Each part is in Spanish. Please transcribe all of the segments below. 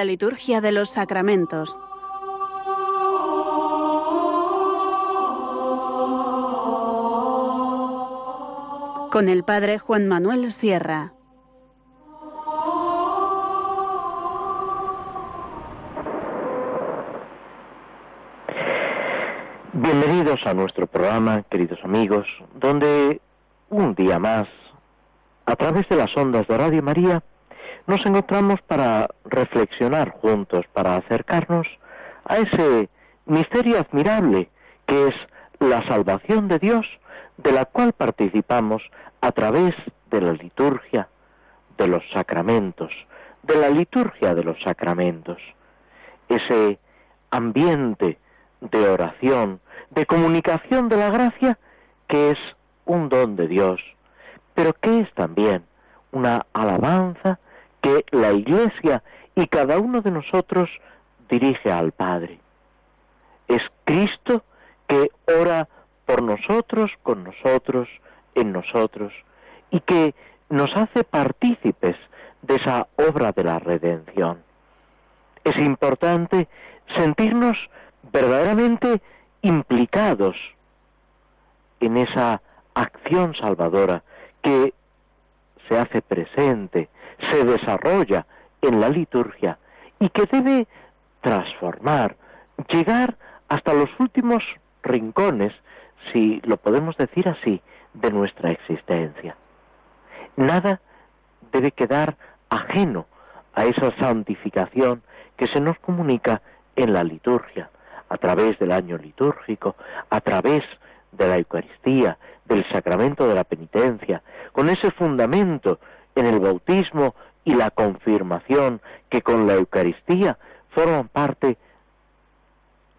La liturgia de los sacramentos. Con el Padre Juan Manuel Sierra. Bienvenidos a nuestro programa, queridos amigos, donde un día más, a través de las ondas de Radio María, nos encontramos para reflexionar juntos, para acercarnos a ese misterio admirable que es la salvación de Dios, de la cual participamos a través de la liturgia, de los sacramentos, de la liturgia de los sacramentos. Ese ambiente de oración, de comunicación de la gracia, que es un don de Dios, pero que es también una alabanza que la Iglesia y cada uno de nosotros dirige al Padre. Es Cristo que ora por nosotros, con nosotros, en nosotros, y que nos hace partícipes de esa obra de la redención. Es importante sentirnos verdaderamente implicados en esa acción salvadora que se hace presente se desarrolla en la liturgia y que debe transformar, llegar hasta los últimos rincones, si lo podemos decir así, de nuestra existencia. Nada debe quedar ajeno a esa santificación que se nos comunica en la liturgia, a través del año litúrgico, a través de la Eucaristía, del sacramento de la penitencia, con ese fundamento en el bautismo y la confirmación que con la Eucaristía forman parte,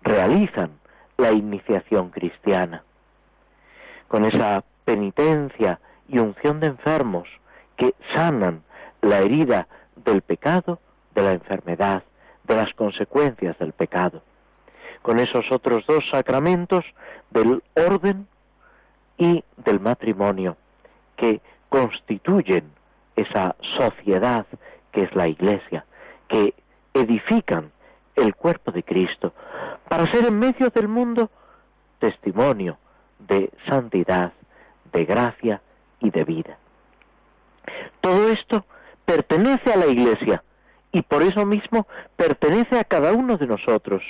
realizan la iniciación cristiana. Con esa penitencia y unción de enfermos que sanan la herida del pecado, de la enfermedad, de las consecuencias del pecado. Con esos otros dos sacramentos del orden y del matrimonio que constituyen esa sociedad que es la Iglesia, que edifican el cuerpo de Cristo, para ser en medio del mundo testimonio de santidad, de gracia y de vida. Todo esto pertenece a la Iglesia y por eso mismo pertenece a cada uno de nosotros.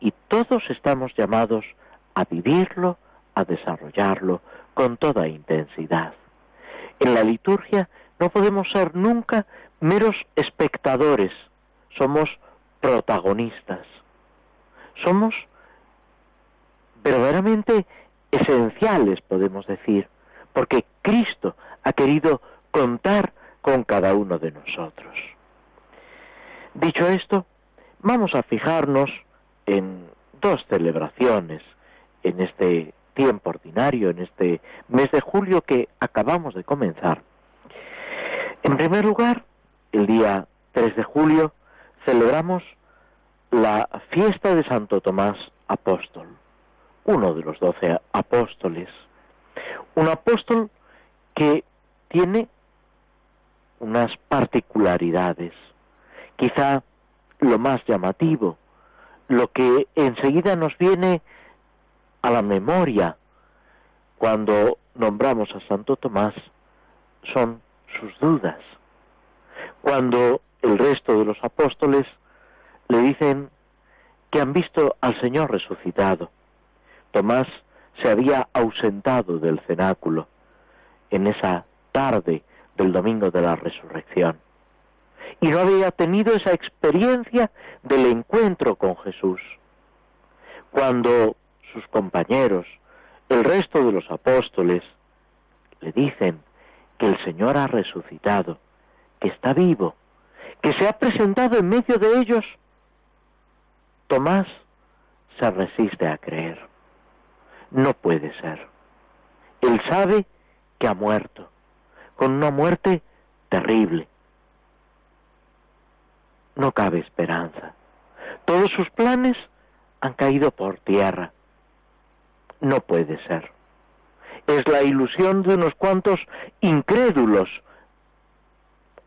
Y todos estamos llamados a vivirlo, a desarrollarlo con toda intensidad. En la liturgia no podemos ser nunca meros espectadores, somos protagonistas. Somos verdaderamente esenciales, podemos decir, porque Cristo ha querido contar con cada uno de nosotros. Dicho esto, vamos a fijarnos en dos celebraciones en este tiempo ordinario, en este mes de julio que acabamos de comenzar. En primer lugar, el día 3 de julio celebramos la fiesta de Santo Tomás Apóstol, uno de los doce apóstoles. Un apóstol que tiene unas particularidades. Quizá lo más llamativo, lo que enseguida nos viene a la memoria cuando nombramos a Santo Tomás, son sus dudas. Cuando el resto de los apóstoles le dicen que han visto al Señor resucitado, Tomás se había ausentado del cenáculo en esa tarde del domingo de la resurrección y no había tenido esa experiencia del encuentro con Jesús. Cuando sus compañeros, el resto de los apóstoles, le dicen que el Señor ha resucitado, que está vivo, que se ha presentado en medio de ellos, Tomás se resiste a creer. No puede ser. Él sabe que ha muerto, con una muerte terrible. No cabe esperanza. Todos sus planes han caído por tierra. No puede ser es la ilusión de unos cuantos incrédulos,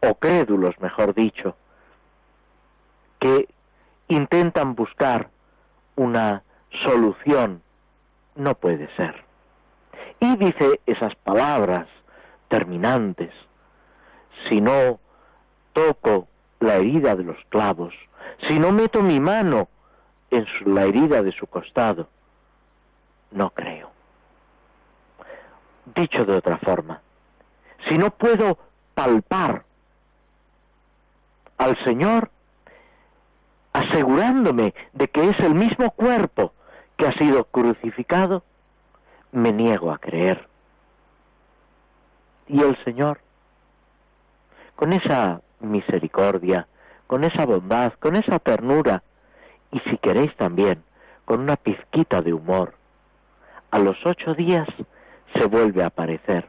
o crédulos, mejor dicho, que intentan buscar una solución. No puede ser. Y dice esas palabras terminantes. Si no toco la herida de los clavos, si no meto mi mano en la herida de su costado, no creo. Dicho de otra forma, si no puedo palpar al Señor asegurándome de que es el mismo cuerpo que ha sido crucificado, me niego a creer. Y el Señor, con esa misericordia, con esa bondad, con esa ternura, y si queréis también, con una pizquita de humor, a los ocho días se vuelve a aparecer.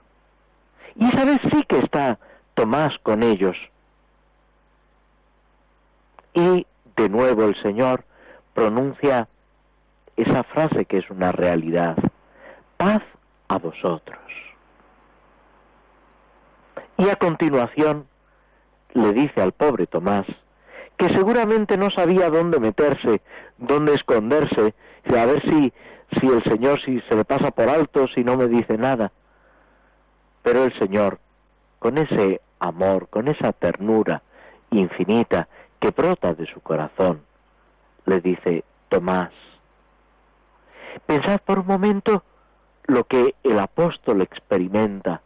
Y esa vez sí que está Tomás con ellos. Y de nuevo el Señor pronuncia esa frase que es una realidad. Paz a vosotros. Y a continuación le dice al pobre Tomás, que seguramente no sabía dónde meterse, dónde esconderse, a ver si, si el Señor si se le pasa por alto, si no me dice nada. Pero el Señor, con ese amor, con esa ternura infinita que brota de su corazón, le dice, Tomás, pensad por un momento lo que el apóstol experimenta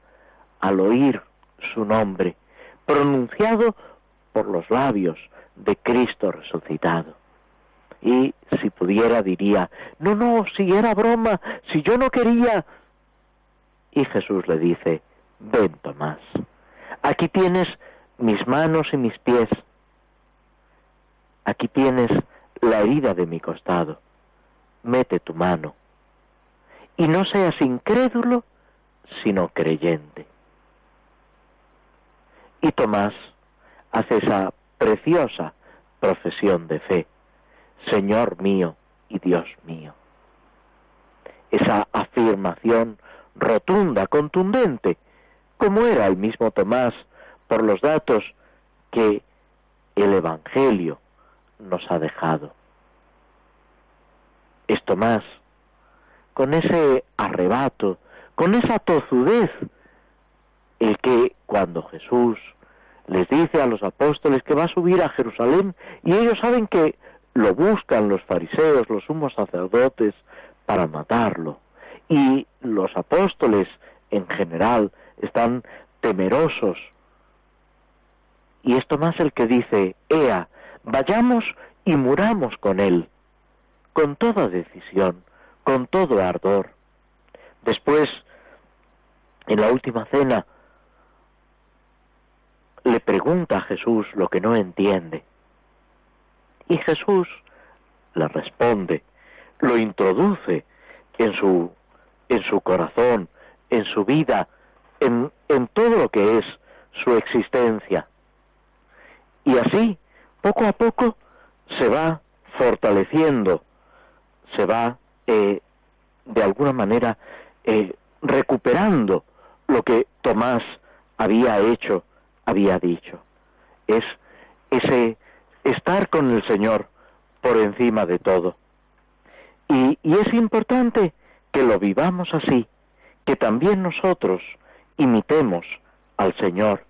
al oír su nombre, pronunciado por los labios de Cristo resucitado. Y si pudiera diría, no, no, si era broma, si yo no quería. Y Jesús le dice, ven Tomás, aquí tienes mis manos y mis pies, aquí tienes la herida de mi costado, mete tu mano, y no seas incrédulo, sino creyente. Y Tomás hace esa preciosa profesión de fe, Señor mío y Dios mío. Esa afirmación rotunda, contundente, como era el mismo Tomás por los datos que el Evangelio nos ha dejado. Es Tomás, con ese arrebato, con esa tozudez, el que cuando Jesús les dice a los apóstoles que va a subir a Jerusalén y ellos saben que lo buscan los fariseos, los sumos sacerdotes, para matarlo. Y los apóstoles en general están temerosos. Y es Tomás el que dice, Ea, vayamos y muramos con él, con toda decisión, con todo ardor. Después, en la última cena, le pregunta a Jesús lo que no entiende. Y Jesús le responde, lo introduce en su, en su corazón, en su vida, en, en todo lo que es su existencia. Y así, poco a poco, se va fortaleciendo, se va eh, de alguna manera eh, recuperando lo que Tomás había hecho había dicho. Es ese estar con el Señor por encima de todo. Y, es importante que lo vivamos así, que también nosotros imitemos al Señor,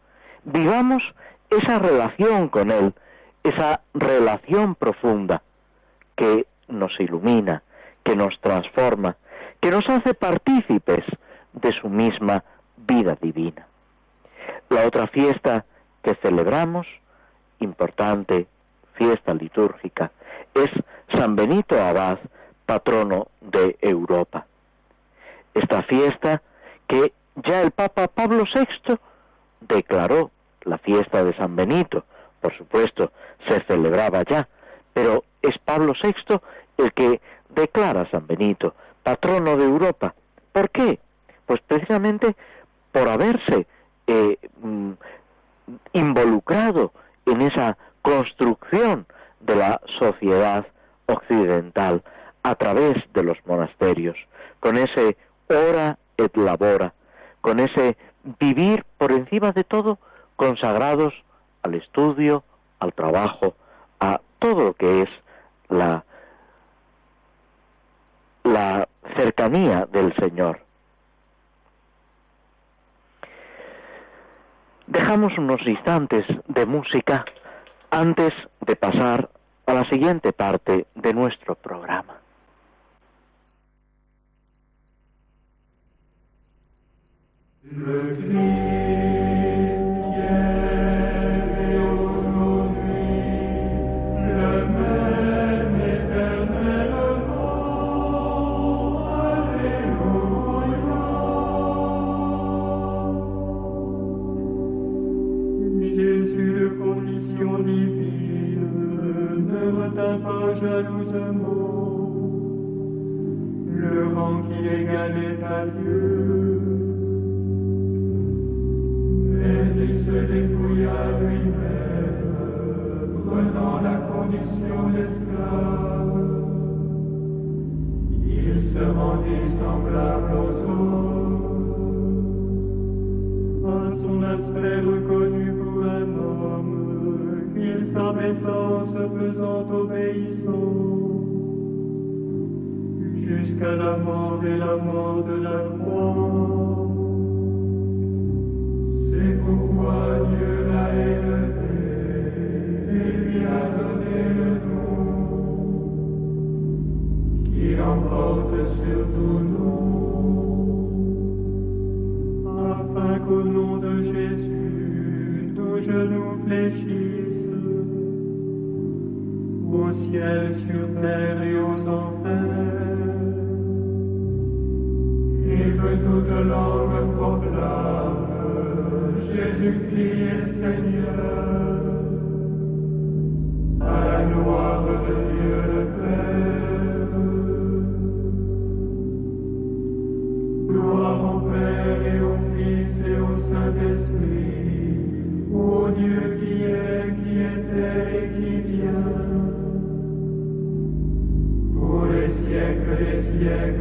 vivamos esa relación con Él, esa relación profunda que nos ilumina, que nos transforma, que nos hace partícipes de su misma vida divina. La otra fiesta que celebramos, importante fiesta litúrgica, es San Benito Abad, patrono de Europa. Esta fiesta que ya el Papa Pablo VI declaró la fiesta de San Benito, por supuesto, se celebraba ya, pero es Pablo VI el que declara a San Benito patrono de Europa. ¿Por qué? Pues precisamente por haberse eh, mm, involucrado en esa construcción de la sociedad occidental a través de los monasterios, con ese ora et labora, con ese vivir por encima de todo consagrados al estudio, al trabajo, a todo lo que es la, la cercanía del Señor. Dejamos unos instantes de música antes de pasar a la siguiente parte de nuestro programa. Mais il se dépouilla lui-même, prenant la condition d'esclave. Il se rendit semblable aux autres. À son aspect reconnu pour un homme, il s'abaissa en se faisant obéissant jusqu'à la mort et la mort de la croix. C'est pourquoi Dieu l'a élevé et lui a donné le nom qui emporte sur tout nom, afin qu'au nom de Jésus, tout genou fléchisse au ciel, sur terre et aux enfers. toutes langues proclament Jésus-Christ est Seigneur. À la gloire de Dieu le Père. Gloire au Père et au Fils et au Saint-Esprit, ô Dieu qui est, qui était et qui vient, pour les siècles des siècles.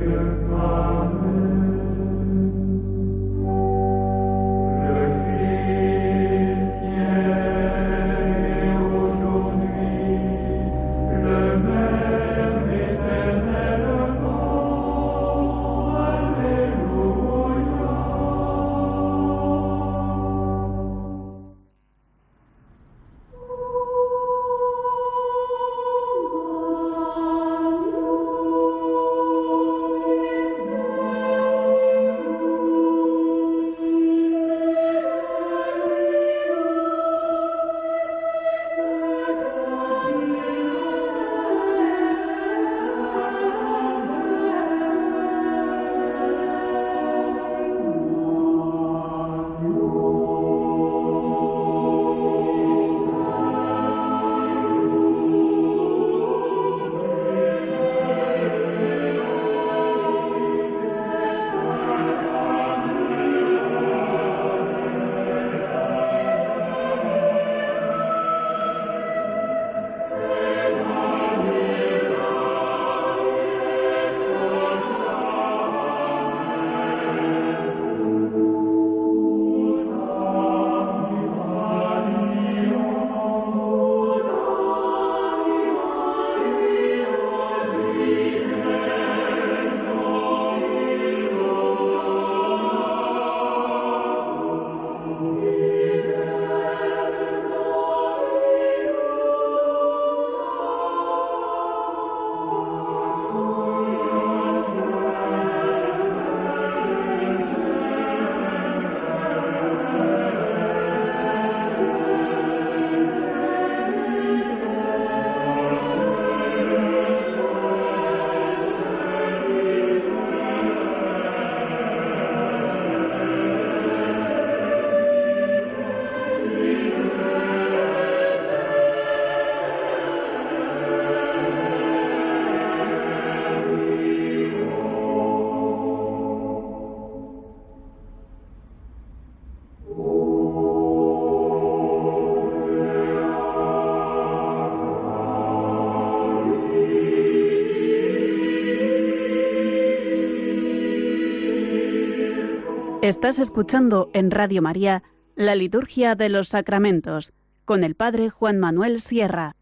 Estás escuchando en Radio María la Liturgia de los Sacramentos con el Padre Juan Manuel Sierra.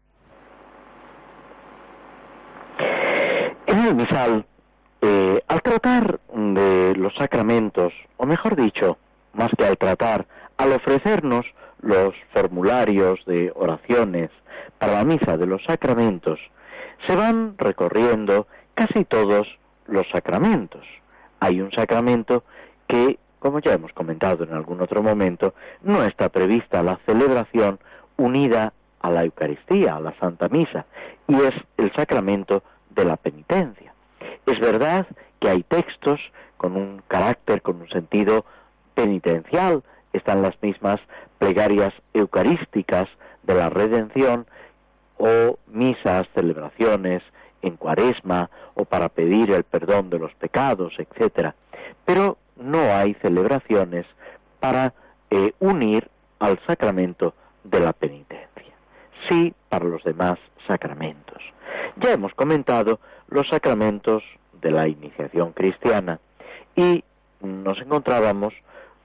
En el misal, eh, al tratar de los sacramentos, o mejor dicho, más que al tratar, al ofrecernos los formularios de oraciones para la misa de los sacramentos, se van recorriendo casi todos los sacramentos. Hay un sacramento que como ya hemos comentado en algún otro momento, no está prevista la celebración unida a la Eucaristía, a la Santa Misa, y es el sacramento de la penitencia. Es verdad que hay textos con un carácter, con un sentido penitencial, están las mismas plegarias eucarísticas de la redención o misas, celebraciones en cuaresma o para pedir el perdón de los pecados, etcétera. Pero no hay celebraciones para eh, unir al sacramento de la penitencia. Sí para los demás sacramentos. Ya hemos comentado los sacramentos de la iniciación cristiana y nos encontrábamos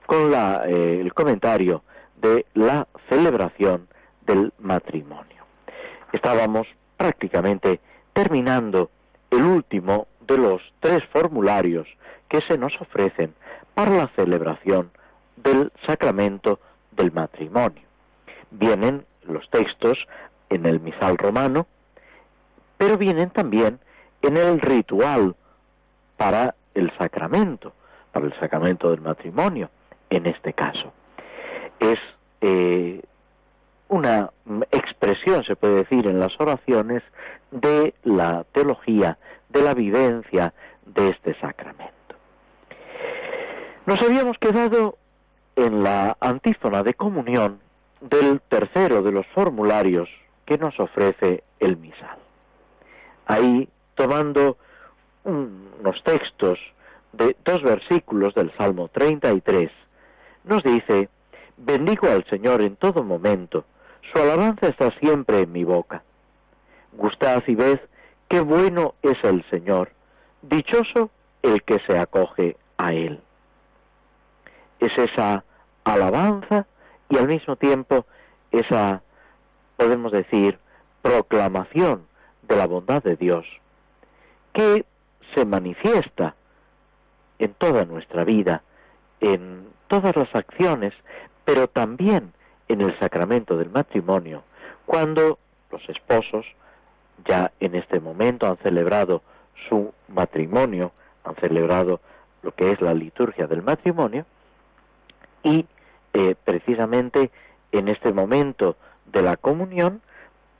con eh, el comentario de la celebración del matrimonio. Estábamos prácticamente terminando el último de los tres formularios que se nos ofrecen para la celebración del sacramento del matrimonio. Vienen los textos en el misal romano, pero vienen también en el ritual para el sacramento, para el sacramento del matrimonio en este caso. Es eh, una expresión, se puede decir, en las oraciones de la teología, de la vivencia de este sacramento. Nos habíamos quedado en la antífona de comunión del tercero de los formularios que nos ofrece el misal. Ahí, tomando unos textos de dos versículos del Salmo 33, nos dice, bendigo al Señor en todo momento, su alabanza está siempre en mi boca. Gustad y ved qué bueno es el Señor, dichoso el que se acoge a Él. Es esa alabanza y al mismo tiempo esa, podemos decir, proclamación de la bondad de Dios, que se manifiesta en toda nuestra vida, en todas las acciones, pero también en el sacramento del matrimonio, cuando los esposos ya en este momento han celebrado su matrimonio, han celebrado lo que es la liturgia del matrimonio, y eh, precisamente en este momento de la comunión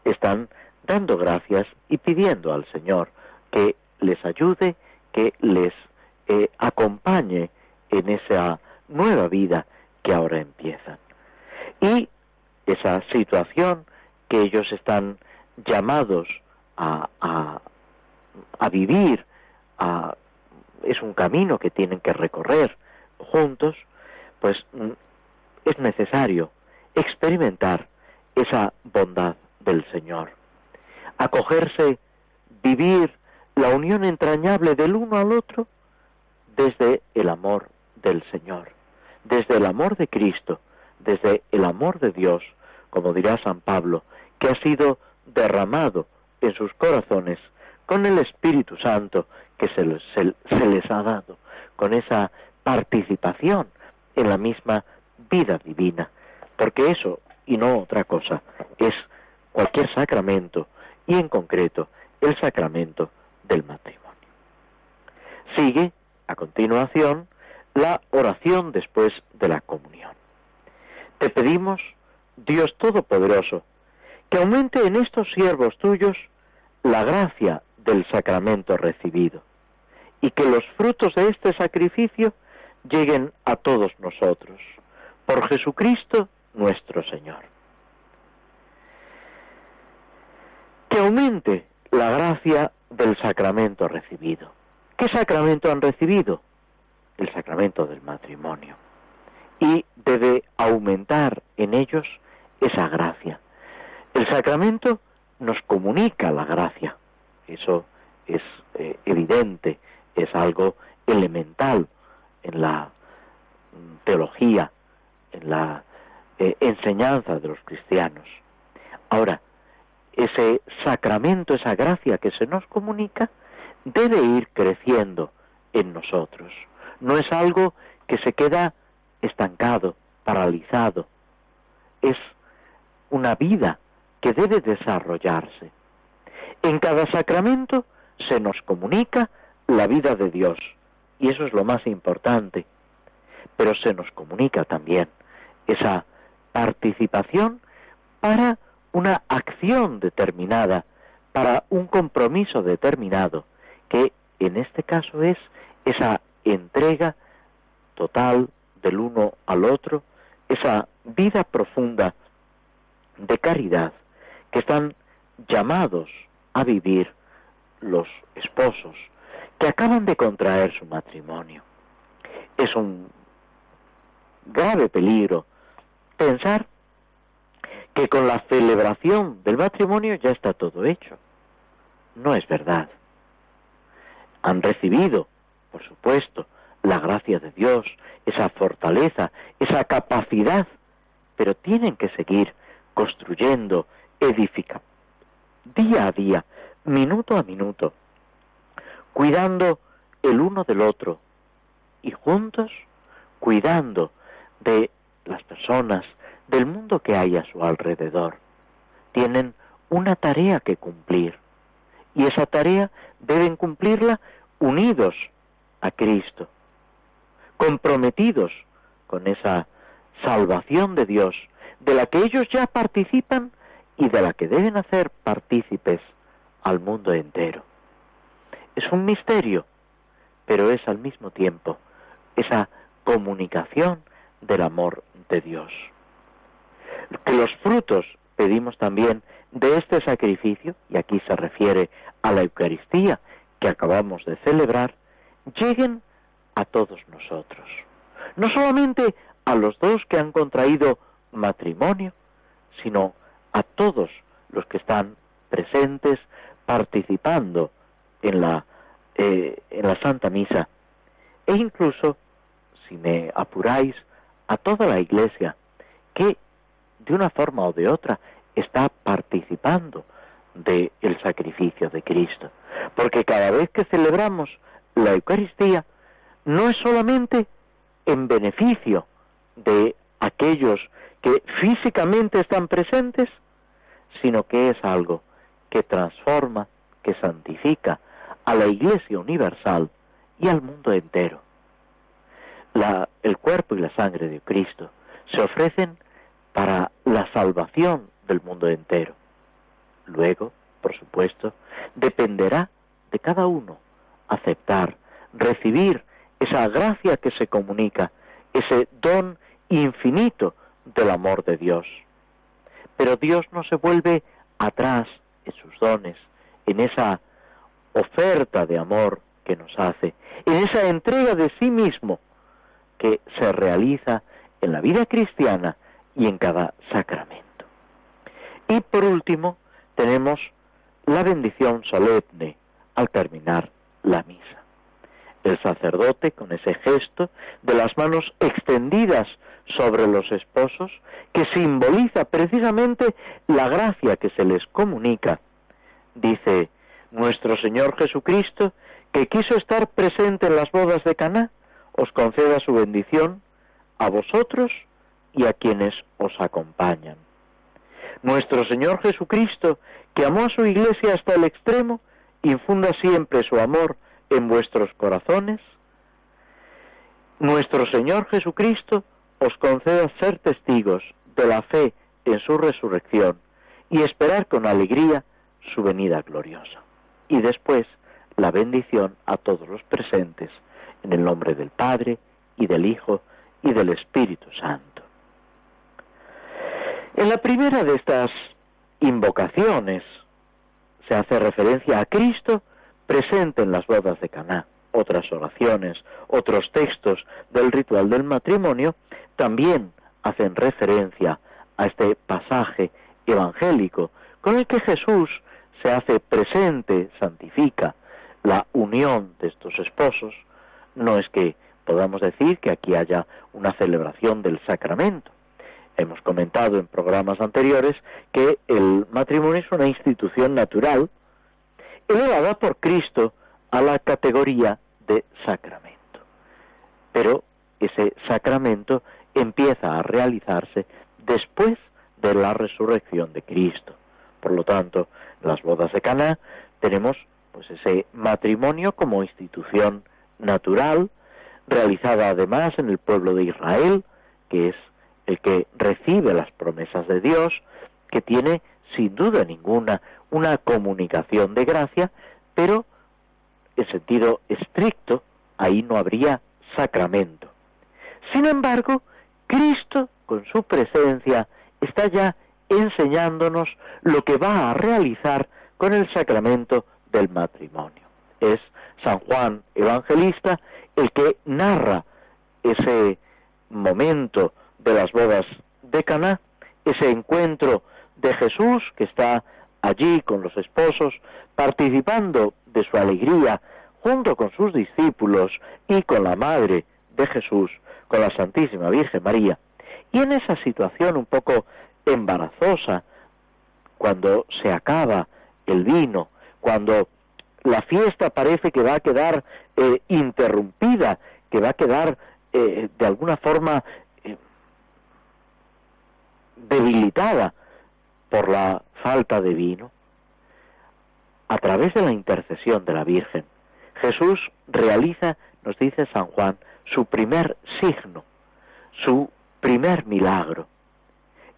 están dando gracias y pidiendo al Señor que les ayude, que les eh, acompañe en esa nueva vida que ahora empiezan. Y esa situación que ellos están llamados a, a, vivir, es un camino que tienen que recorrer juntos, pues mm, es necesario experimentar esa bondad del Señor, acogerse, vivir la unión entrañable del uno al otro desde el amor del Señor desde el amor de Cristo, desde el amor de Dios, como dirá San Pablo, que ha sido derramado en sus corazones con el Espíritu Santo que se les, ha dado, con esa participación en la misma vida divina, porque eso y no otra cosa es cualquier sacramento y en concreto el sacramento del matrimonio. Sigue a continuación la oración después de la comunión. Te pedimos, Dios Todopoderoso, que aumente en estos siervos tuyos la gracia del sacramento recibido y que los frutos de este sacrificio lleguen a todos nosotros. Por Jesucristo nuestro Señor. Que aumente la gracia del sacramento recibido. ¿Qué sacramento han recibido? el sacramento del matrimonio. Y debe aumentar en ellos esa gracia. El sacramento nos comunica la gracia. Eso es eh, evidente, es algo elemental en la teología, en la eh, enseñanza de los cristianos. Ahora, ese sacramento, esa gracia que se nos comunica, debe ir creciendo en nosotros. No es algo que se queda estancado, paralizado. Es una vida que debe desarrollarse. En cada sacramento se nos comunica la vida de Dios, y eso es lo más importante, pero se nos comunica también esa participación para una acción determinada, para un compromiso determinado, que en este caso es esa entrega total del uno al otro, esa vida profunda de caridad que están llamados a vivir los esposos que acaban de contraer su matrimonio. Es un grave peligro pensar que con la celebración del matrimonio ya está todo hecho. No es verdad. Han recibido, por supuesto, la gracia de Dios, esa fortaleza, esa capacidad, pero tienen que seguir construyendo, edificando, día a día, minuto a minuto, cuidando el uno del otro y juntos cuidando de las personas, del mundo que hay a su alrededor. Tienen una tarea que cumplir y esa tarea deben cumplirla unidos a Cristo, comprometidos con esa salvación de Dios, de la que ellos ya participan y de la que deben hacer partícipes al mundo entero. Es un misterio, pero es al mismo tiempo esa comunicación del amor de Dios. Que los frutos, pedimos también, de este sacrificio, y aquí se refiere a la Eucaristía que acabamos de celebrar, lleguen a todos nosotros. No solamente a los dos que han contraído matrimonio, sino a todos los que están presentes participando en la, eh, en la Santa Misa e incluso, si me apuráis, a toda la Iglesia que de una forma o de otra está participando del sacrificio de Cristo. Porque cada vez que celebramos la Eucaristía, no es solamente en beneficio de aquellos que físicamente están presentes, sino que es algo que transforma, que santifica a la Iglesia universal y al mundo entero. El cuerpo y la sangre de Cristo se ofrecen para la salvación del mundo entero. Luego, por supuesto, dependerá de cada uno aceptar, recibir esa gracia que se comunica, ese don infinito del amor de Dios. Pero Dios no se vuelve atrás en sus dones, en esa oferta de amor que nos hace, en esa entrega de sí mismo que se realiza en la vida cristiana y en cada sacramento. Y por último, tenemos la bendición solemne al terminar la misa. El sacerdote, con ese gesto de las manos extendidas sobre los esposos, que simboliza precisamente la gracia que se les comunica, dice nuestro Señor Jesucristo, que quiso estar presente en las bodas de Caná, os conceda su bendición a vosotros y a quienes os acompañan. Nuestro Señor Jesucristo, que amó a su iglesia hasta el extremo, infunda siempre su amor en vuestros corazones. Nuestro Señor Jesucristo os conceda ser testigos de la fe en su resurrección y esperar con alegría su venida gloriosa. Y después la bendición a todos los presentes, en el nombre del Padre, y del Hijo, y del Espíritu Santo. En la primera de estas invocaciones se hace referencia a Cristo presente en las bodas de Caná. Otras oraciones, otros textos del ritual del matrimonio también hacen referencia a este pasaje evangélico con el que Jesús se hace presente, santifica la unión de estos esposos. No es que podamos decir que aquí haya una celebración del sacramento. Hemos comentado en programas anteriores que el matrimonio es una institución natural elevada por Cristo a la categoría de sacramento. Pero ese sacramento empieza a realizarse después de la resurrección de Cristo. Por lo tanto, las bodas de Caná tenemos pues ese matrimonio como institución natural realizada además en el pueblo de Israel, que es el que recibe las promesas de Dios, que tiene sin duda ninguna una comunicación de gracia, pero en sentido estricto ahí no habría sacramento. Sin embargo, Cristo, con su presencia, está ya enseñándonos lo que va a realizar con el sacramento del matrimonio. Es San Juan Evangelista el que narra ese momento de las bodas de Caná, ese encuentro de Jesús que está allí con los esposos, participando de su alegría junto con sus discípulos y con la madre de Jesús, con la Santísima Virgen María. Y en esa situación un poco embarazosa, cuando se acaba el vino, cuando la fiesta parece que va a quedar eh, interrumpida, que va a quedar eh, de alguna forma eh, debilitada por la falta de vino, a través de la intercesión de la Virgen, Jesús realiza, nos dice San Juan, su primer signo, su primer milagro.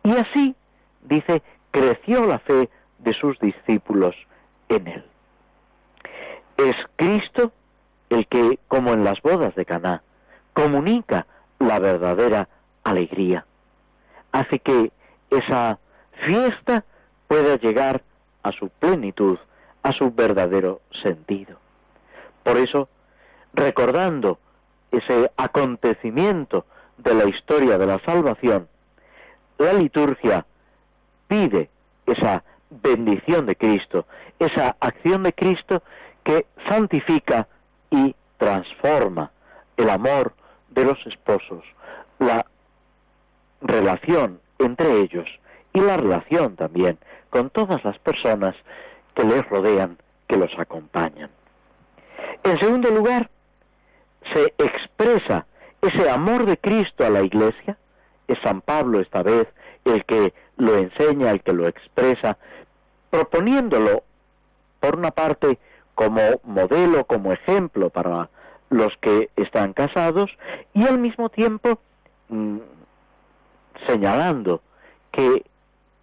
Y así, dice, creció la fe de sus discípulos en él. Es Cristo el que, como en las bodas de Caná, comunica la verdadera alegría. Hace que esa fiesta pueda llegar a su plenitud, a su verdadero sentido. Por eso, recordando ese acontecimiento de la historia de la salvación, la liturgia pide esa bendición de Cristo, esa acción de Cristo que santifica y transforma el amor de los esposos, la relación entre ellos y la relación también con todas las personas que les rodean, que los acompañan. En segundo lugar, se expresa ese amor de Cristo a la Iglesia, es San Pablo esta vez el que lo enseña, el que lo expresa, proponiéndolo, por una parte, como modelo, como ejemplo para los que están casados, y al mismo tiempo mm, señalando que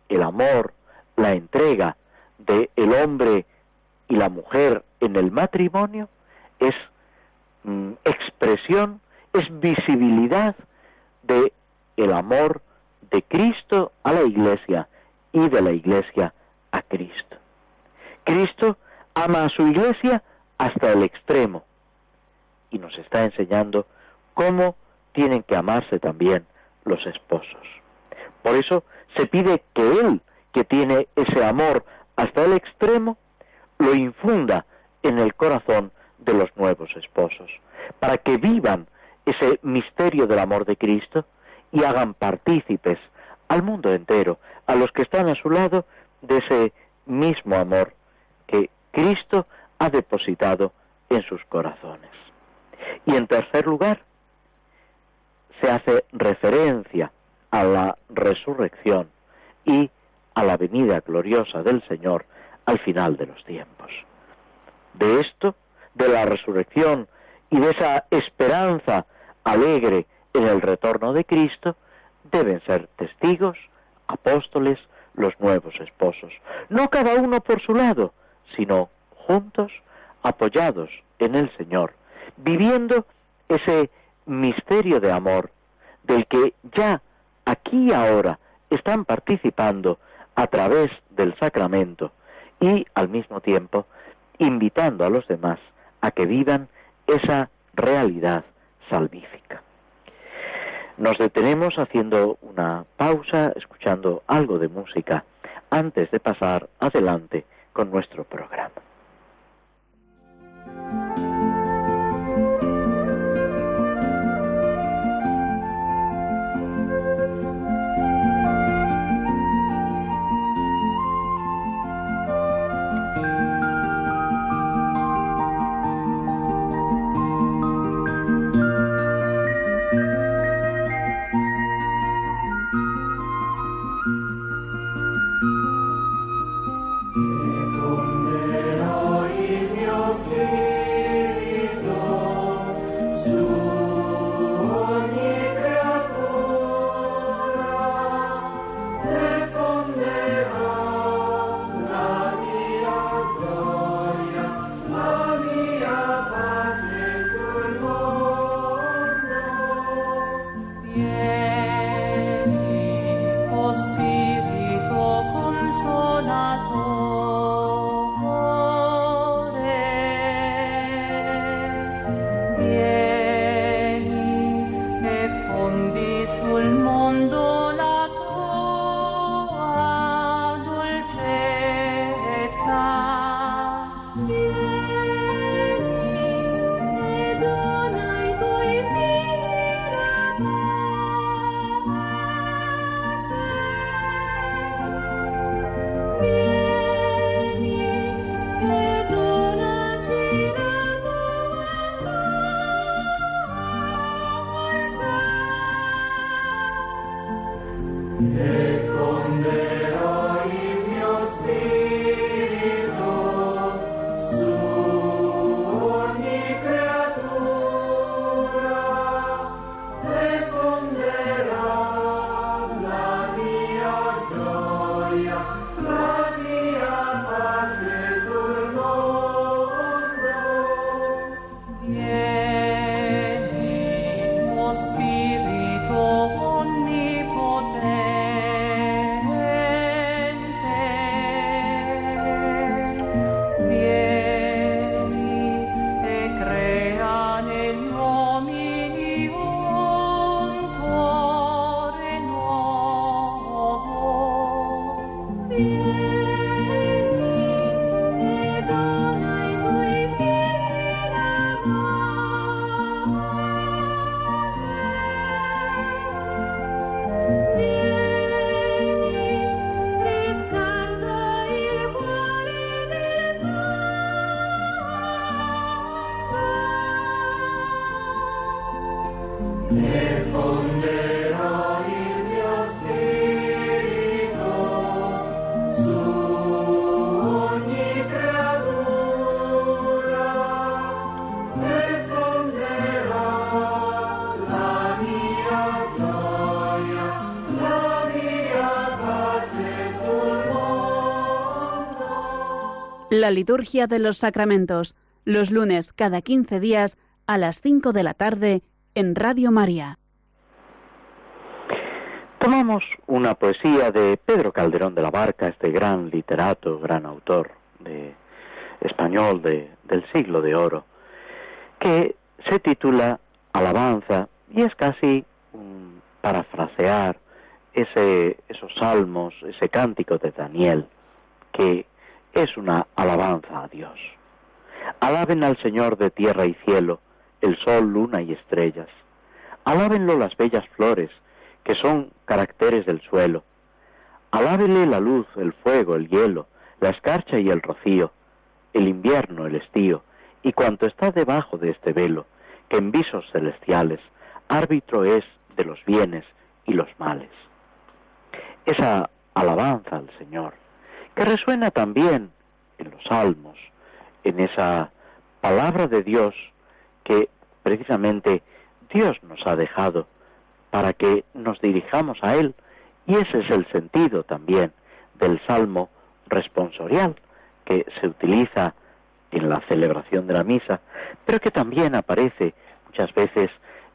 el amor, la entrega de el hombre y la mujer en el matrimonio es mm, expresión, es visibilidad de el amor de Cristo a la iglesia y de la iglesia a Cristo. Cristo ama a su iglesia hasta el extremo y nos está enseñando cómo tienen que amarse también los esposos. Por eso se pide que Él, que tiene ese amor hasta el extremo, lo infunda en el corazón de los nuevos esposos, para que vivan ese misterio del amor de Cristo y hagan partícipes al mundo entero, a los que están a su lado, de ese mismo amor que Cristo ha depositado en sus corazones. Y en tercer lugar, se hace referencia a la resurrección y a la venida gloriosa del Señor al final de los tiempos. De esto, de la resurrección y de esa esperanza alegre en el retorno de Cristo, deben ser testigos, apóstoles, los nuevos esposos, no cada uno por su lado, sino juntos, apoyados en el Señor, viviendo ese misterio de amor del que ya aquí y ahora están participando a través del sacramento y al mismo tiempo invitando a los demás a que vivan esa realidad salvífica. Nos detenemos haciendo una pausa, escuchando algo de música, antes de pasar adelante con nuestro programa. La liturgia de los sacramentos, los lunes cada 15 días a las 5 de la tarde en Radio María. Tomamos una poesía de Pedro Calderón de la Barca, este gran literato, gran autor de, español del siglo de oro, que se titula Alabanza y es casi parafrasear ese, esos salmos, ese cántico de Daniel, que es una alabanza a Dios. Alaben al Señor de tierra y cielo, el sol, luna y estrellas. Alábenlo las bellas flores, que son caracteres del suelo. Alábele la luz, el fuego, el hielo, la escarcha y el rocío, el invierno, el estío, y cuanto está debajo de este velo, que en visos celestiales árbitro es de los bienes y los males. Esa alabanza al Señor que resuena también en los salmos, en esa palabra de Dios que precisamente Dios nos ha dejado para que nos dirijamos a Él, y ese es el sentido también del salmo responsorial que se utiliza en la celebración de la misa, pero que también aparece muchas veces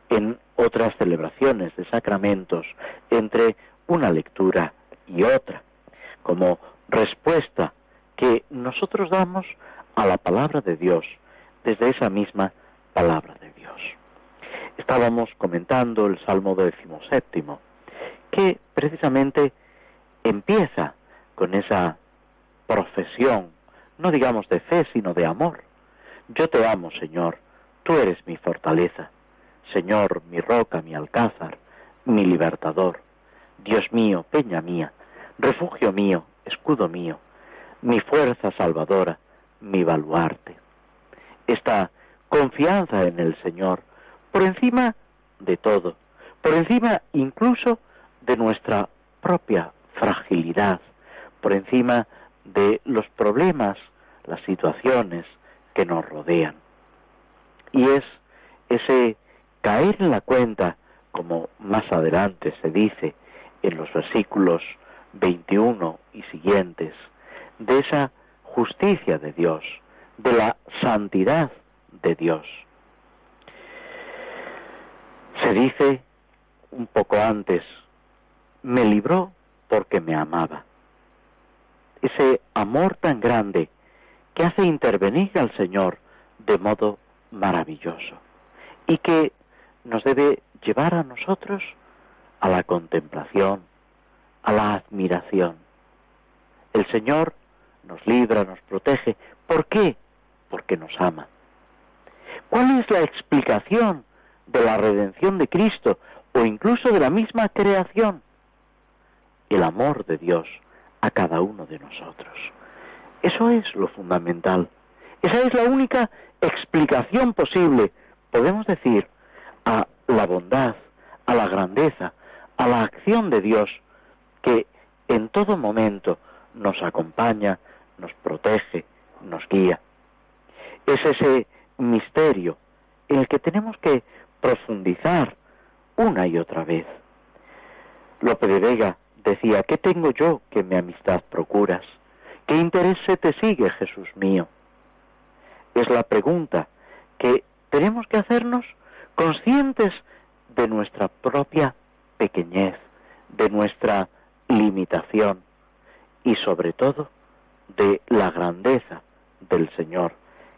en otras celebraciones de sacramentos entre una lectura y otra, como respuesta que nosotros damos a la palabra de Dios desde esa misma palabra de Dios. Estábamos comentando el Salmo séptimo, que precisamente empieza con esa profesión, no digamos de fe, sino de amor. Yo te amo, Señor, tú eres mi fortaleza, Señor, mi roca, mi alcázar, mi libertador, Dios mío, peña mía, refugio mío, escudo mío, mi fuerza salvadora, mi baluarte. Esta confianza en el Señor, por encima de todo, por encima incluso de nuestra propia fragilidad, por encima de los problemas, las situaciones que nos rodean. Y es ese caer en la cuenta, como más adelante se dice en los versículos 21 y siguientes, de esa justicia de Dios, de la santidad de Dios. Se dice un poco antes, me libró porque me amaba. Ese amor tan grande que hace intervenir al Señor de modo maravilloso y que nos debe llevar a nosotros a la contemplación, a la admiración. El Señor nos libra, nos protege. ¿Por qué? Porque nos ama. ¿Cuál es la explicación de la redención de Cristo o incluso de la misma creación? El amor de Dios a cada uno de nosotros. Eso es lo fundamental. Esa es la única explicación posible, podemos decir, a la bondad, a la grandeza, a la acción de Dios, que en todo momento nos acompaña, nos protege, nos guía. Es ese misterio en el que tenemos que profundizar una y otra vez. Lope de Vega decía, ¿qué tengo yo que mi amistad procuras? ¿Qué interés se te sigue, Jesús mío? Es la pregunta que tenemos que hacernos conscientes de nuestra propia pequeñez, de nuestra limitación y sobre todo de la grandeza del Señor,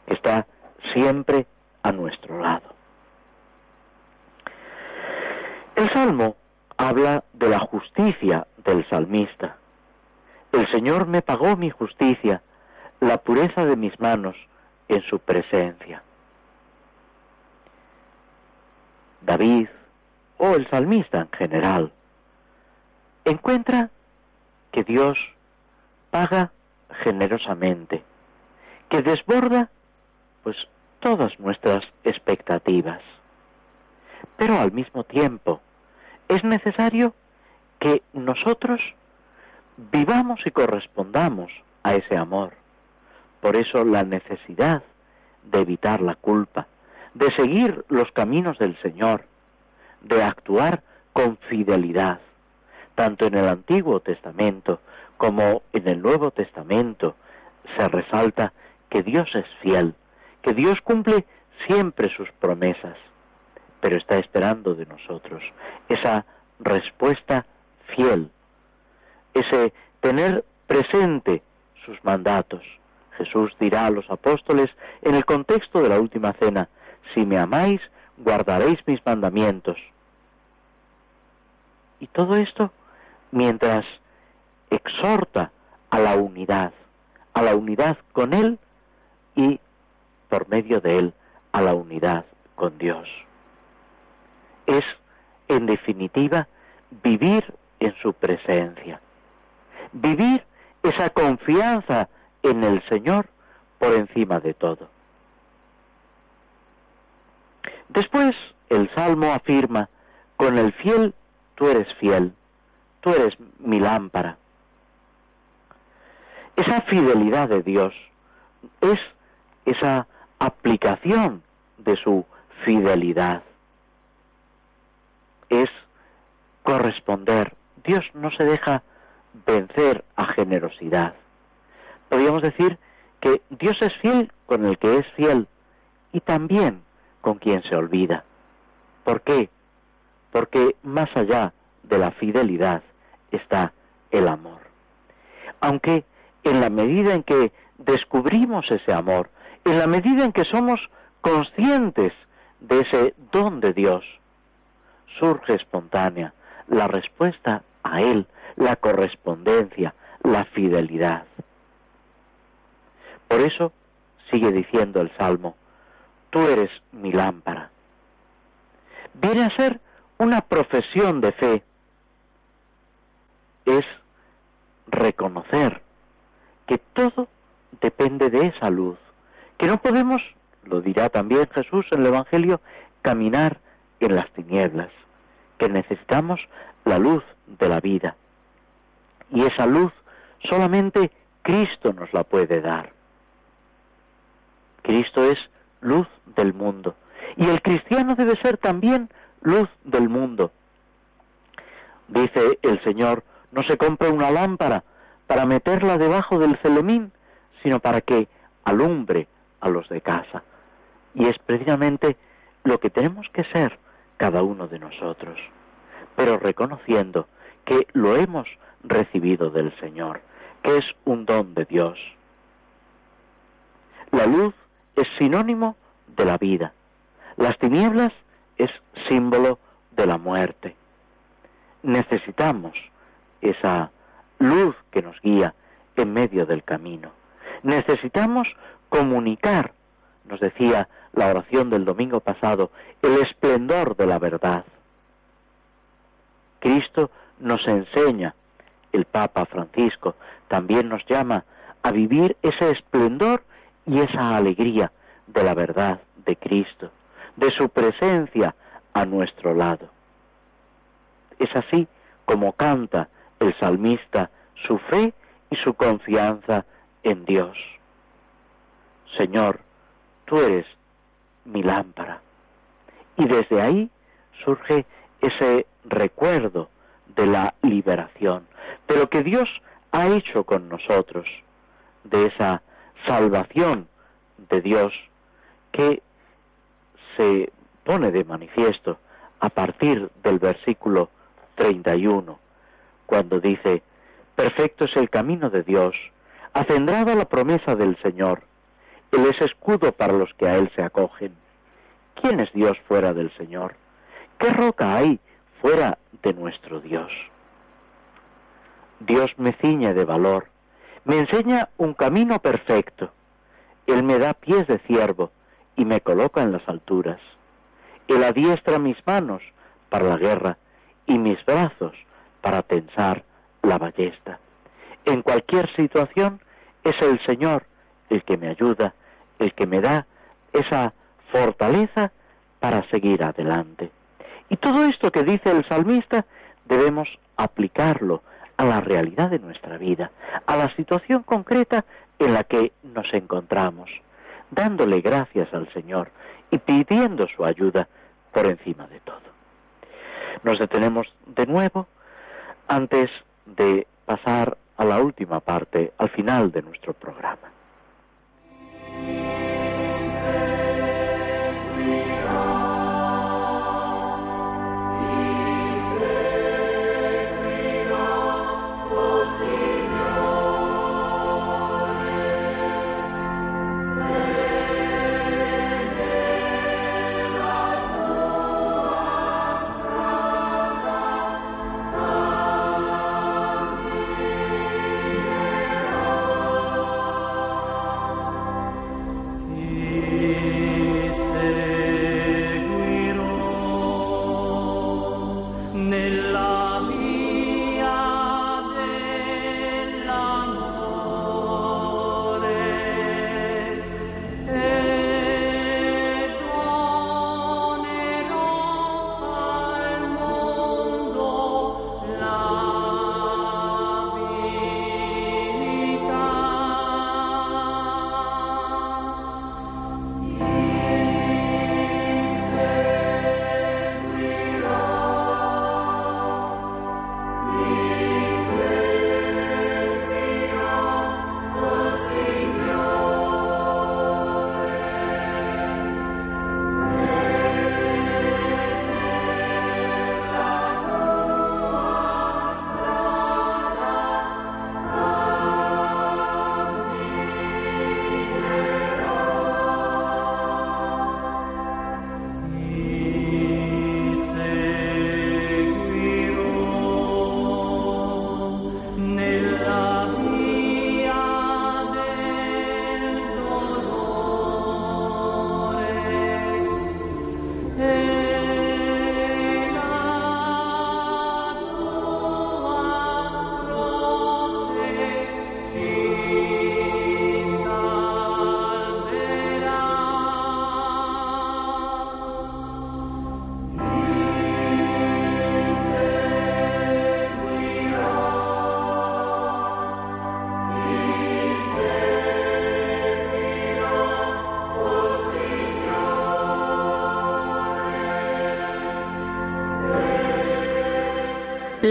que está siempre a nuestro lado. El Salmo habla de la justicia del salmista. El Señor me pagó mi justicia, la pureza de mis manos en su presencia. David, o el salmista en general, encuentra que Dios paga generosamente, que desborda pues todas nuestras expectativas. Pero al mismo tiempo es necesario que nosotros vivamos y correspondamos a ese amor. Por eso la necesidad de evitar la culpa, de seguir los caminos del Señor, de actuar con fidelidad, tanto en el Antiguo Testamento como en el Nuevo Testamento, se resalta que Dios es fiel, que Dios cumple siempre sus promesas, pero está esperando de nosotros esa respuesta fiel, ese tener presente sus mandatos. Jesús dirá a los apóstoles en el contexto de la última cena, si me amáis, guardaréis mis mandamientos. Y todo esto mientras exhorta a la unidad, a la unidad con Él y por medio de Él a la unidad con Dios. Es, en definitiva, vivir en su presencia, vivir esa confianza en el Señor por encima de todo. Después el Salmo afirma, con el fiel tú eres fiel, tú eres mi lámpara. Esa fidelidad de Dios es esa aplicación de su fidelidad. Es corresponder. Dios no se deja vencer a generosidad. Podríamos decir que Dios es fiel con el que es fiel y también con quien se olvida. ¿Por qué? Porque más allá de la fidelidad está el amor. Aunque en la medida en que descubrimos ese amor, en la medida en que somos conscientes de ese don de Dios, surge espontánea la respuesta a Él, la correspondencia, la fidelidad. Por eso sigue diciendo el Salmo, tú eres mi lámpara. Viene a ser una profesión de fe. Es reconocer que todo depende de esa luz, que no podemos, lo dirá también Jesús en el Evangelio, caminar en las tinieblas, que necesitamos la luz de la vida. Y esa luz solamente Cristo nos la puede dar. Cristo es luz del mundo. Y el cristiano debe ser también luz del mundo. Dice el Señor, no se compra una lámpara para meterla debajo del celemín, sino para que alumbre a los de casa. Y es precisamente lo que tenemos que ser cada uno de nosotros, pero reconociendo que lo hemos recibido del Señor, que es un don de Dios. La luz es sinónimo de la vida. Las tinieblas es símbolo de la muerte. Necesitamos esa luz que nos guía en medio del camino. Necesitamos comunicar, nos decía la oración del domingo pasado, el esplendor de la verdad. Cristo nos enseña el Papa Francisco también nos llama a vivir ese esplendor y esa alegría de la verdad de Cristo, de su presencia a nuestro lado. Es así como canta el salmista su fe y su confianza en Dios. Señor, tú eres mi lámpara. Y desde ahí surge ese recuerdo de la liberación, de lo que Dios ha hecho con nosotros, de esa salvación de Dios que se pone de manifiesto a partir del versículo 31, cuando dice, Perfecto es el camino de Dios, acendrada la promesa del Señor, Él es escudo para los que a Él se acogen. ¿Quién es Dios fuera del Señor? ¿Qué roca hay fuera de nuestro Dios? Dios me ciñe de valor, me enseña un camino perfecto. Él me da pies de ciervo y me coloca en las alturas. Él adiestra mis manos para la guerra y mis brazos para tensar la ballesta. En cualquier situación es el Señor el que me ayuda, el que me da esa fortaleza para seguir adelante. Y todo esto que dice el salmista debemos aplicarlo a la realidad de nuestra vida, a la situación concreta en la que nos encontramos, dándole gracias al Señor y pidiendo su ayuda por encima de todo. Nos detenemos de nuevo antes de pasar a la última parte, al final de nuestro programa.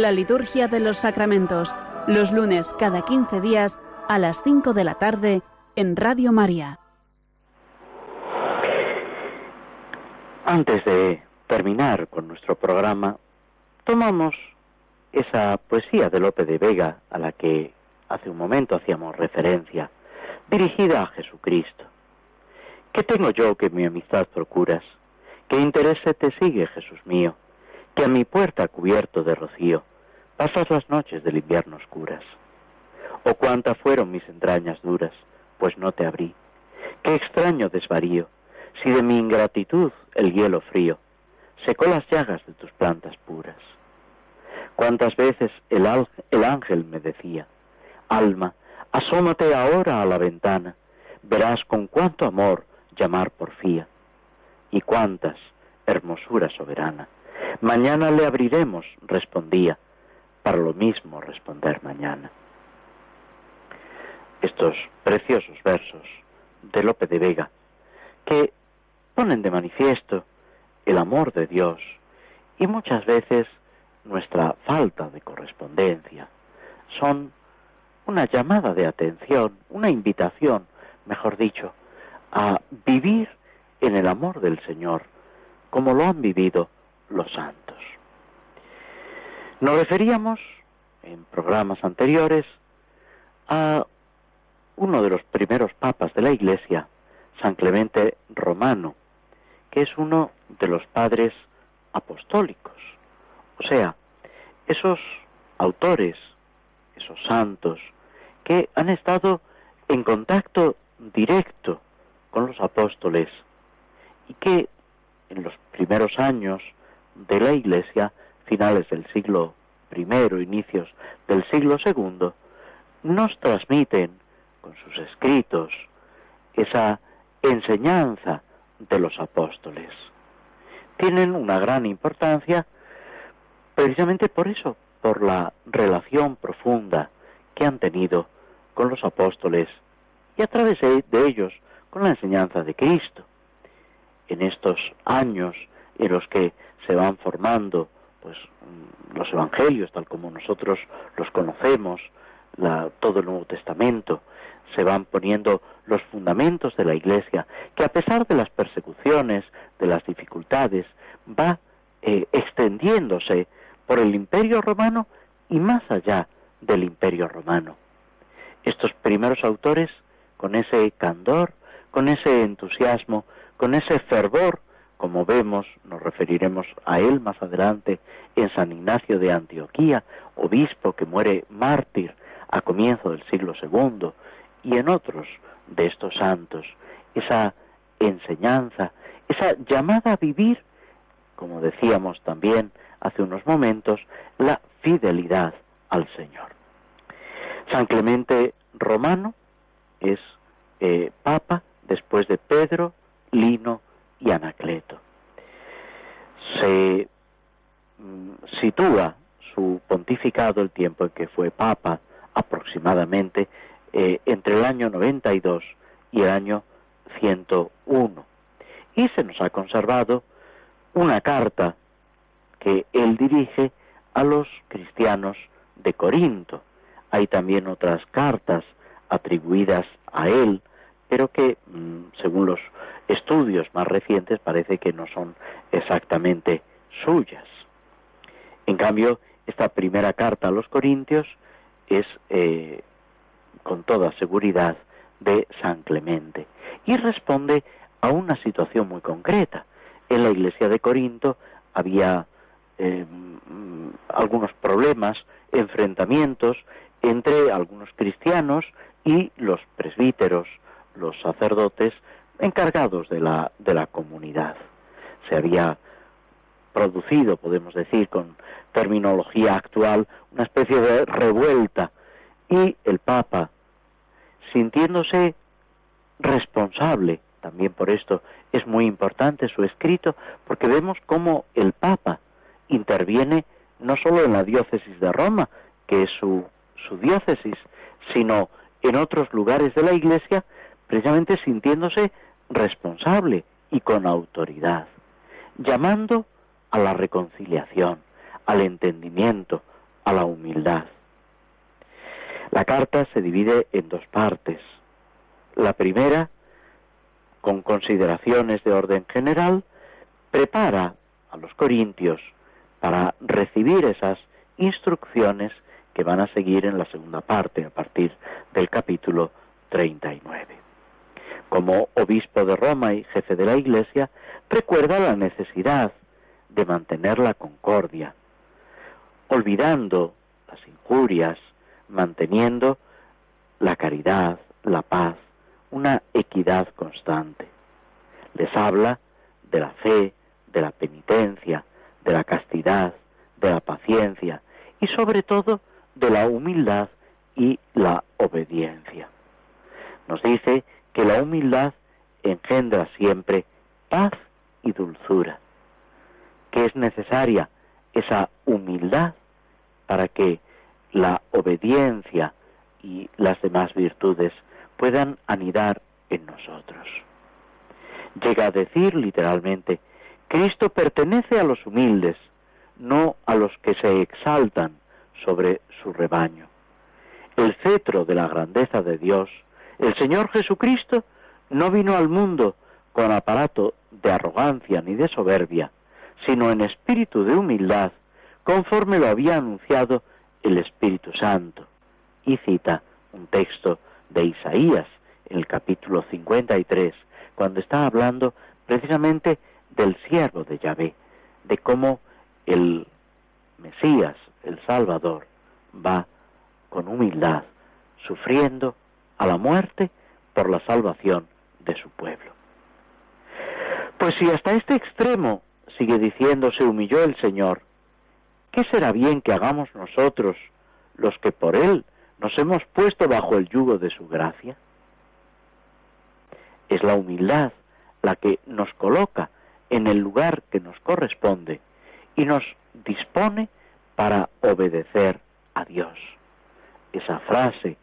La liturgia de los sacramentos, los lunes cada 15 días a las 5 de la tarde en Radio María. Antes de terminar con nuestro programa, tomamos esa poesía de Lope de Vega a la que hace un momento hacíamos referencia, dirigida a Jesucristo. ¿Qué tengo yo que mi amistad procuras? ¿Qué interés te sigue, Jesús mío? Que a mi puerta cubierto de rocío Pasas las noches del invierno oscuras. Oh cuántas fueron mis entrañas duras, pues no te abrí. Qué extraño desvarío, si de mi ingratitud el hielo frío secó las llagas de tus plantas puras. Cuántas veces el, el ángel me decía, alma, asómate ahora a la ventana, verás con cuánto amor llamar porfía, y cuántas hermosura soberana. Mañana le abriremos, respondía, para lo mismo responder mañana. Estos preciosos versos de Lope de Vega, que ponen de manifiesto el amor de Dios y muchas veces nuestra falta de correspondencia, son una llamada de atención, una invitación, mejor dicho, a vivir en el amor del Señor, como lo han vivido los santos. Nos referíamos en programas anteriores a uno de los primeros papas de la Iglesia, San Clemente Romano, que es uno de los padres apostólicos. O sea, esos autores, esos santos, que han estado en contacto directo con los apóstoles y que en los primeros años de la Iglesia, finales del siglo I, inicios del siglo II, nos transmiten con sus escritos esa enseñanza de los apóstoles. Tienen una gran importancia precisamente por eso, por la relación profunda que han tenido con los apóstoles y a través de ellos con la enseñanza de Cristo. En estos años en los que se van formando pues los evangelios tal como nosotros los conocemos, todo el Nuevo Testamento, se van poniendo los fundamentos de la Iglesia, que a pesar de las persecuciones, de las dificultades, va eh, extendiéndose por el imperio romano y más allá del imperio romano. Estos primeros autores, con ese candor, con ese entusiasmo, con ese fervor, como vemos, nos referiremos a él más adelante, en San Ignacio de Antioquía, obispo que muere mártir a comienzo del siglo II, y en otros de estos santos, esa enseñanza, esa llamada a vivir, como decíamos también hace unos momentos, la fidelidad al Señor. San Clemente Romano es eh, papa después de Pedro, Lino y Anacleto. Se sitúa su pontificado, el tiempo en que fue papa, aproximadamente eh, entre el año 92 y el año 101. Y se nos ha conservado una carta que él dirige a los cristianos de Corinto. Hay también otras cartas atribuidas a él, pero que, mm, según los estudios más recientes, parece que no son exactamente suyas. En cambio, esta primera carta a los Corintios es eh, con toda seguridad de San Clemente y responde a una situación muy concreta. En la iglesia de Corinto había eh, algunos problemas, enfrentamientos entre algunos cristianos y los presbíteros, los sacerdotes encargados de la, de la comunidad. Se había producido, podemos decir, con terminología actual, una especie de revuelta. Y el Papa, sintiéndose responsable, también por esto es muy importante su escrito, porque vemos cómo el Papa interviene no solo en la diócesis de Roma, que es su, su diócesis, sino en otros lugares de la Iglesia, precisamente sintiéndose responsable y con autoridad, llamando a la reconciliación, al entendimiento, a la humildad. La carta se divide en dos partes. La primera, con consideraciones de orden general, prepara a los corintios para recibir esas instrucciones que van a seguir en la segunda parte, a partir del capítulo 39. Como obispo de Roma y jefe de la Iglesia, recuerda la necesidad de mantener la concordia, olvidando las injurias, manteniendo la caridad, la paz, una equidad constante. Les habla de la fe, de la penitencia, de la castidad, de la paciencia y sobre todo de la humildad y la obediencia. Nos dice que la humildad engendra siempre paz y dulzura, que es necesaria esa humildad para que la obediencia y las demás virtudes puedan anidar en nosotros. Llega a decir literalmente, Cristo pertenece a los humildes, no a los que se exaltan sobre su rebaño. El cetro de la grandeza de Dios, el Señor Jesucristo, no vino al mundo con aparato de arrogancia ni de soberbia, sino en espíritu de humildad, conforme lo había anunciado el Espíritu Santo. Y cita un texto de Isaías, en el capítulo 53, cuando está hablando precisamente del siervo de Yahvé, de cómo el Mesías, el Salvador, va con humildad, sufriendo a la muerte por la salvación de su pueblo. Pues si hasta este extremo, sigue diciendo, se humilló el Señor, ¿qué será bien que hagamos nosotros, los que por Él nos hemos puesto bajo el yugo de su gracia? Es la humildad la que nos coloca en el lugar que nos corresponde y nos dispone para obedecer a Dios. Esa frase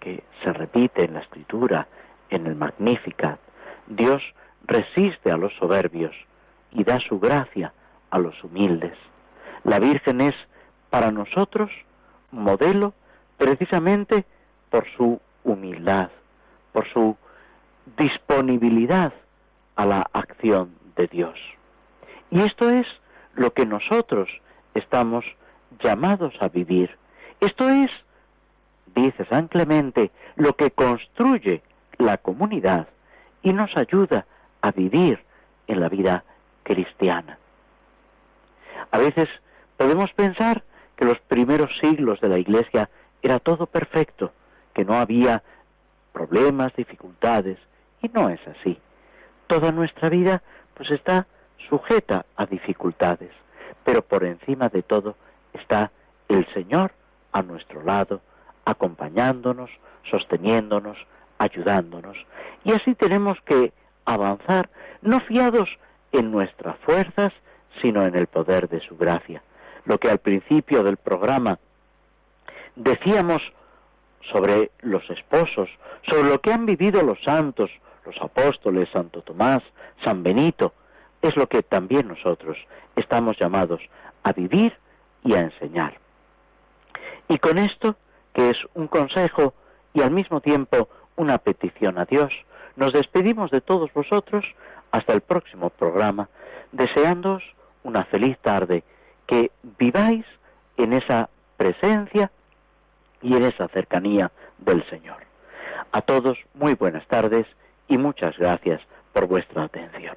que se repite en la escritura, en el Magnificat, Dios resiste a los soberbios y da su gracia a los humildes. La Virgen es para nosotros modelo precisamente por su humildad, por su disponibilidad a la acción de Dios. Y esto es lo que nosotros estamos llamados a vivir. Esto es, dice San Clemente, lo que construye la comunidad y nos ayuda a vivir en la vida cristiana. A veces podemos pensar que los primeros siglos de la Iglesia era todo perfecto, que no había problemas, dificultades, y no es así. Toda nuestra vida pues está sujeta a dificultades, pero por encima de todo está el Señor a nuestro lado, acompañándonos, sosteniéndonos, ayudándonos. Y así tenemos que avanzar, no fiados en nuestras fuerzas, sino en el poder de su gracia. Lo que al principio del programa decíamos sobre los esposos, sobre lo que han vivido los santos, los apóstoles, Santo Tomás, San Benito, es lo que también nosotros estamos llamados a vivir y a enseñar. Y con esto, que es un consejo y al mismo tiempo una petición a Dios, nos despedimos de todos vosotros hasta el próximo programa, deseándoos una feliz tarde, que viváis en esa presencia y en esa cercanía del Señor. A todos muy buenas tardes y muchas gracias por vuestra atención.